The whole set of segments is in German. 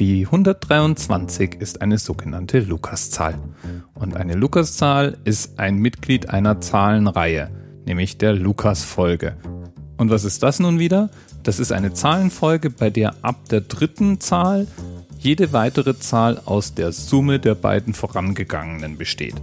Die 123 ist eine sogenannte Lukaszahl. Und eine Lukaszahl ist ein Mitglied einer Zahlenreihe, nämlich der Lukas-Folge. Und was ist das nun wieder? Das ist eine Zahlenfolge, bei der ab der dritten Zahl jede weitere Zahl aus der Summe der beiden vorangegangenen besteht.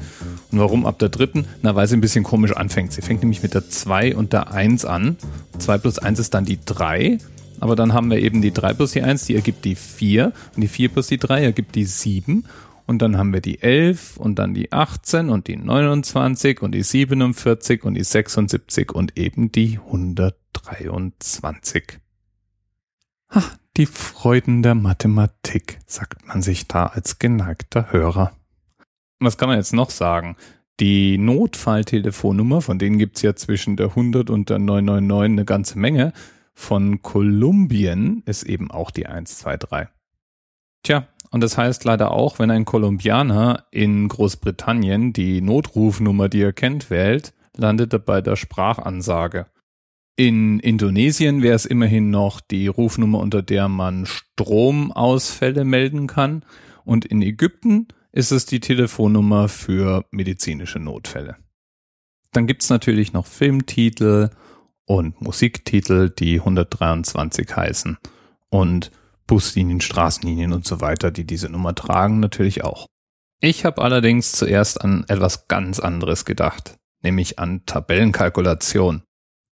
Und warum ab der dritten? Na, weil sie ein bisschen komisch anfängt. Sie fängt nämlich mit der 2 und der 1 an. 2 plus 1 ist dann die 3. Aber dann haben wir eben die 3 plus die 1, die ergibt die 4. Und die 4 plus die 3 ergibt die 7. Und dann haben wir die 11 und dann die 18 und die 29 und die 47 und die 76 und eben die 123. Ha, die Freuden der Mathematik, sagt man sich da als geneigter Hörer. Was kann man jetzt noch sagen? Die Notfalltelefonnummer, von denen gibt's ja zwischen der 100 und der 999 eine ganze Menge, von Kolumbien ist eben auch die 123. Tja, und das heißt leider auch, wenn ein Kolumbianer in Großbritannien die Notrufnummer, die er kennt, wählt, landet er bei der Sprachansage. In Indonesien wäre es immerhin noch die Rufnummer, unter der man Stromausfälle melden kann. Und in Ägypten ist es die Telefonnummer für medizinische Notfälle. Dann gibt's natürlich noch Filmtitel und Musiktitel, die 123 heißen. Und Buslinien, Straßenlinien und so weiter, die diese Nummer tragen, natürlich auch. Ich habe allerdings zuerst an etwas ganz anderes gedacht, nämlich an Tabellenkalkulation.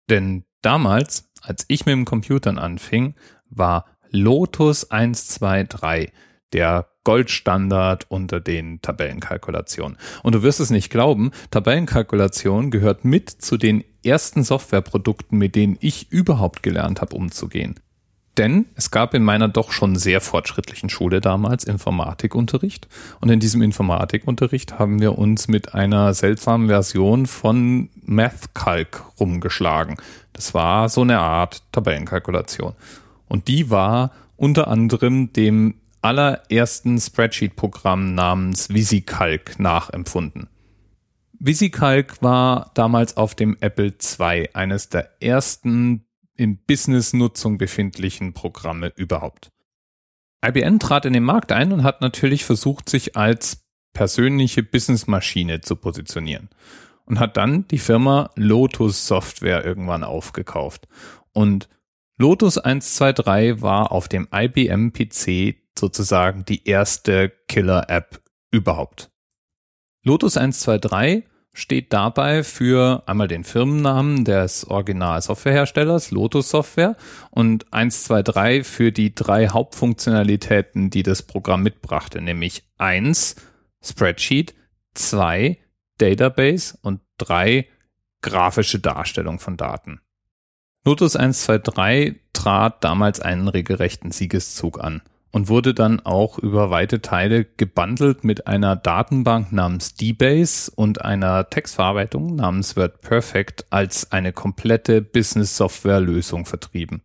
Denn damals, als ich mit dem Computern anfing, war Lotus 123 der Goldstandard unter den Tabellenkalkulationen. Und du wirst es nicht glauben, Tabellenkalkulation gehört mit zu den ersten Softwareprodukten, mit denen ich überhaupt gelernt habe, umzugehen. Denn es gab in meiner doch schon sehr fortschrittlichen Schule damals Informatikunterricht. Und in diesem Informatikunterricht haben wir uns mit einer seltsamen Version von MathCalc rumgeschlagen. Das war so eine Art Tabellenkalkulation. Und die war unter anderem dem allerersten Spreadsheet-Programm namens VisiCalc nachempfunden. VisiCalc war damals auf dem Apple II eines der ersten in Business-Nutzung befindlichen Programme überhaupt. IBM trat in den Markt ein und hat natürlich versucht, sich als persönliche Businessmaschine zu positionieren und hat dann die Firma Lotus Software irgendwann aufgekauft. Und Lotus 123 war auf dem IBM PC sozusagen die erste Killer-App überhaupt. Lotus 123 steht dabei für einmal den Firmennamen des Original-Softwareherstellers, Lotus Software, und 123 für die drei Hauptfunktionalitäten, die das Programm mitbrachte, nämlich 1 Spreadsheet, 2 Database und 3 grafische Darstellung von Daten. Lotus 123 trat damals einen regelrechten Siegeszug an und wurde dann auch über weite Teile gebundelt mit einer Datenbank namens DBase und einer Textverarbeitung namens WordPerfect als eine komplette Business-Software-Lösung vertrieben.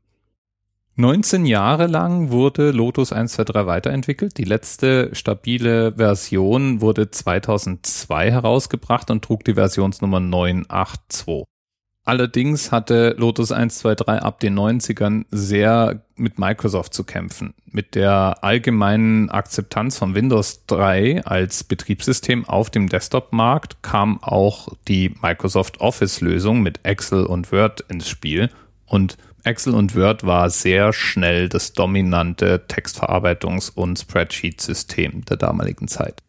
19 Jahre lang wurde Lotus 123 weiterentwickelt. Die letzte stabile Version wurde 2002 herausgebracht und trug die Versionsnummer 982. Allerdings hatte Lotus 123 ab den 90ern sehr mit Microsoft zu kämpfen. Mit der allgemeinen Akzeptanz von Windows 3 als Betriebssystem auf dem Desktop-Markt kam auch die Microsoft Office-Lösung mit Excel und Word ins Spiel. Und Excel und Word war sehr schnell das dominante Textverarbeitungs- und Spreadsheet-System der damaligen Zeit.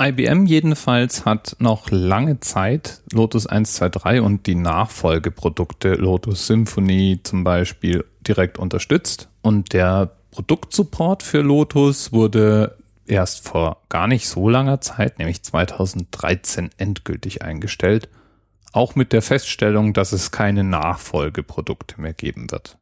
IBM jedenfalls hat noch lange Zeit Lotus 123 und die Nachfolgeprodukte Lotus Symphony zum Beispiel direkt unterstützt. Und der Produktsupport für Lotus wurde erst vor gar nicht so langer Zeit, nämlich 2013, endgültig eingestellt. Auch mit der Feststellung, dass es keine Nachfolgeprodukte mehr geben wird.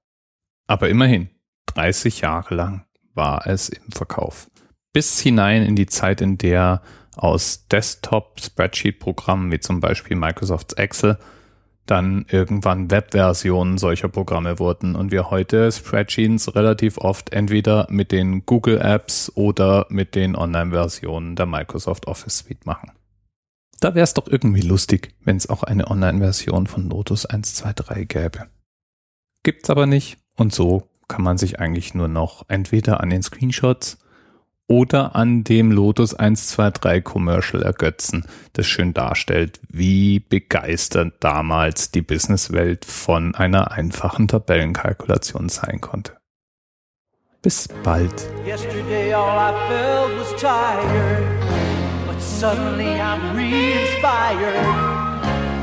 Aber immerhin, 30 Jahre lang war es im Verkauf. Bis hinein in die Zeit, in der aus Desktop-Spreadsheet-Programmen wie zum Beispiel Microsoft Excel dann irgendwann Web-Versionen solcher Programme wurden und wir heute Spreadsheets relativ oft entweder mit den Google Apps oder mit den Online-Versionen der Microsoft Office Suite machen. Da wäre es doch irgendwie lustig, wenn es auch eine Online-Version von Lotus 123 gäbe. Gibt's aber nicht und so kann man sich eigentlich nur noch entweder an den Screenshots oder an dem Lotus 123 Commercial ergötzen, das schön darstellt, wie begeistert damals die Businesswelt von einer einfachen Tabellenkalkulation sein konnte. Bis bald.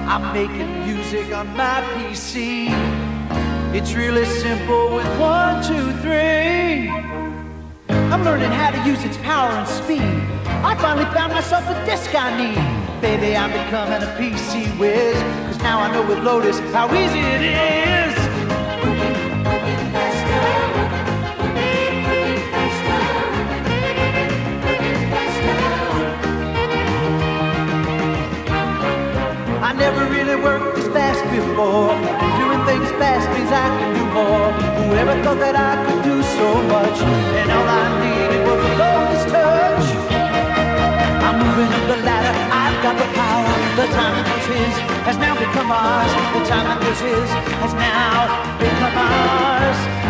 I'm making music on my PC. It's really simple with one, two, three. I'm learning how to use its power and speed. I finally found myself the disc I need. Baby, I'm becoming a PC whiz. Cause now I know with Lotus how easy it is. I never really worked this fast before. Doing things fast means I can do more. Whoever thought that I could do so much? And all I needed was a lotus touch. I'm moving up the ladder, I've got the power. The time that was his has now become ours. The time that was his has now become ours.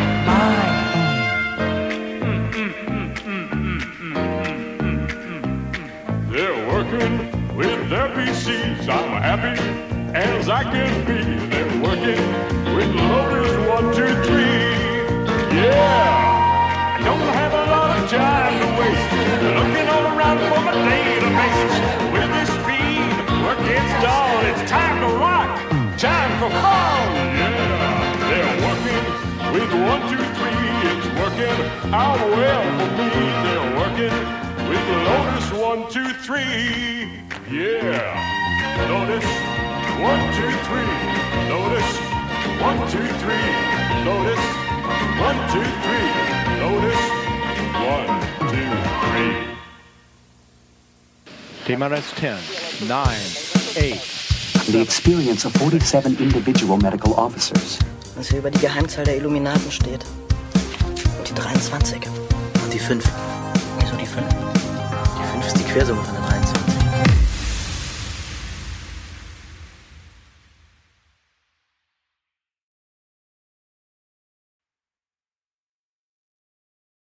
Their PCs. I'm happy as I can be. They're working with Lotus one, two, three. Yeah, I don't have a lot of time to waste. Looking all around for my database. With this speed, work gets done. It's time to rock, time for fun. Yeah, they're working with one, two, three. It's working out well for me. Lotus one, two, three. Yeah. Notice. One, two, three. Notice. One, two, three. Notice. One, two, three. Notice. One, two, three. TMRS 10, 9, 8. The experience of 47 individual medical officers. Was hier über die Geheimzahl der Illuminaten steht. Und die 23. Und die 5. Wieso die 5? Die 5 ist die Quersumme von der 23.